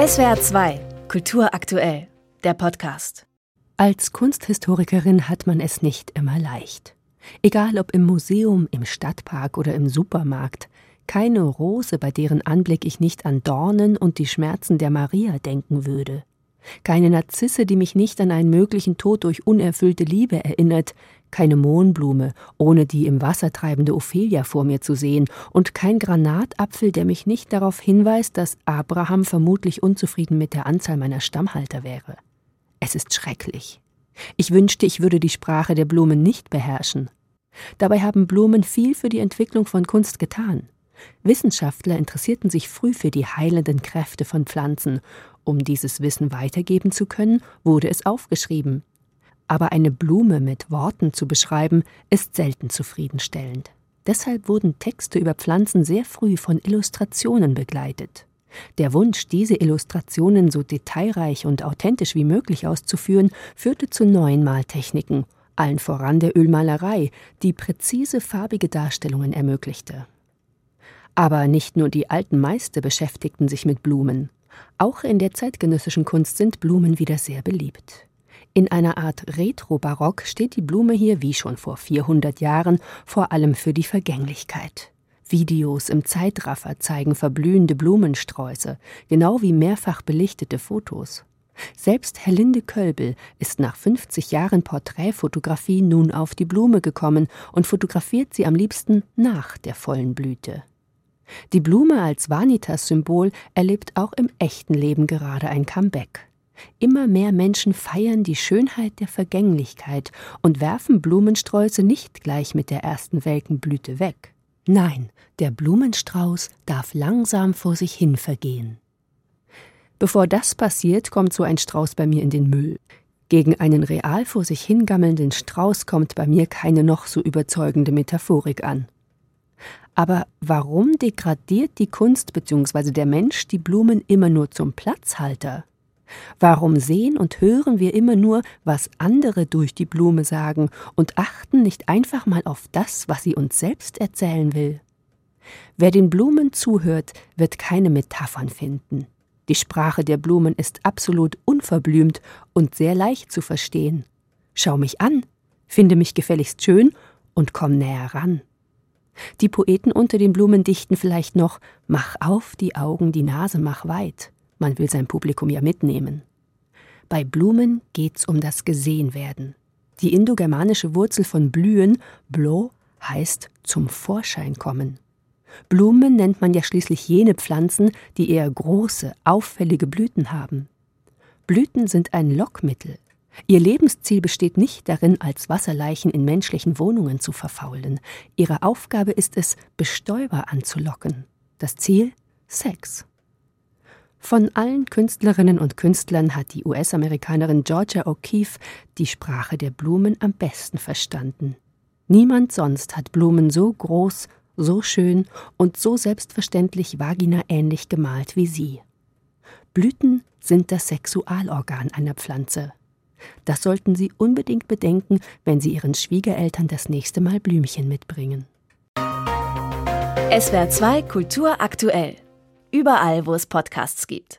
SWR 2, Kultur aktuell, der Podcast. Als Kunsthistorikerin hat man es nicht immer leicht. Egal ob im Museum, im Stadtpark oder im Supermarkt, keine Rose, bei deren Anblick ich nicht an Dornen und die Schmerzen der Maria denken würde. Keine Narzisse, die mich nicht an einen möglichen Tod durch unerfüllte Liebe erinnert, keine Mohnblume, ohne die im Wasser treibende Ophelia vor mir zu sehen, und kein Granatapfel, der mich nicht darauf hinweist, dass Abraham vermutlich unzufrieden mit der Anzahl meiner Stammhalter wäre. Es ist schrecklich. Ich wünschte, ich würde die Sprache der Blumen nicht beherrschen. Dabei haben Blumen viel für die Entwicklung von Kunst getan. Wissenschaftler interessierten sich früh für die heilenden Kräfte von Pflanzen. Um dieses Wissen weitergeben zu können, wurde es aufgeschrieben. Aber eine Blume mit Worten zu beschreiben, ist selten zufriedenstellend. Deshalb wurden Texte über Pflanzen sehr früh von Illustrationen begleitet. Der Wunsch, diese Illustrationen so detailreich und authentisch wie möglich auszuführen, führte zu neuen Maltechniken, allen voran der Ölmalerei, die präzise farbige Darstellungen ermöglichte. Aber nicht nur die alten Meister beschäftigten sich mit Blumen. Auch in der zeitgenössischen Kunst sind Blumen wieder sehr beliebt. In einer Art Retro-Barock steht die Blume hier wie schon vor 400 Jahren vor allem für die Vergänglichkeit. Videos im Zeitraffer zeigen verblühende Blumensträuße, genau wie mehrfach belichtete Fotos. Selbst Herlinde Kölbel ist nach 50 Jahren Porträtfotografie nun auf die Blume gekommen und fotografiert sie am liebsten nach der vollen Blüte. Die Blume als Vanitas-Symbol erlebt auch im echten Leben gerade ein Comeback. Immer mehr Menschen feiern die Schönheit der Vergänglichkeit und werfen Blumensträuße nicht gleich mit der ersten welken Blüte weg. Nein, der Blumenstrauß darf langsam vor sich hin vergehen. Bevor das passiert, kommt so ein Strauß bei mir in den Müll. Gegen einen real vor sich hingammelnden Strauß kommt bei mir keine noch so überzeugende Metaphorik an. Aber warum degradiert die Kunst bzw. der Mensch die Blumen immer nur zum Platzhalter? Warum sehen und hören wir immer nur, was andere durch die Blume sagen und achten nicht einfach mal auf das, was sie uns selbst erzählen will? Wer den Blumen zuhört, wird keine Metaphern finden. Die Sprache der Blumen ist absolut unverblümt und sehr leicht zu verstehen. Schau mich an, finde mich gefälligst schön und komm näher ran. Die Poeten unter den Blumen dichten vielleicht noch Mach auf die Augen, die Nase mach weit. Man will sein Publikum ja mitnehmen. Bei Blumen geht's um das Gesehenwerden. Die indogermanische Wurzel von blühen, blo, heißt zum Vorschein kommen. Blumen nennt man ja schließlich jene Pflanzen, die eher große, auffällige Blüten haben. Blüten sind ein Lockmittel. Ihr Lebensziel besteht nicht darin, als Wasserleichen in menschlichen Wohnungen zu verfaulen. Ihre Aufgabe ist es, Bestäuber anzulocken. Das Ziel? Sex. Von allen Künstlerinnen und Künstlern hat die US-Amerikanerin Georgia O'Keeffe die Sprache der Blumen am besten verstanden. Niemand sonst hat Blumen so groß, so schön und so selbstverständlich vaginaähnlich gemalt wie sie. Blüten sind das Sexualorgan einer Pflanze. Das sollten Sie unbedingt bedenken, wenn Sie Ihren Schwiegereltern das nächste Mal Blümchen mitbringen. SWR 2 Kultur aktuell. Überall, wo es Podcasts gibt.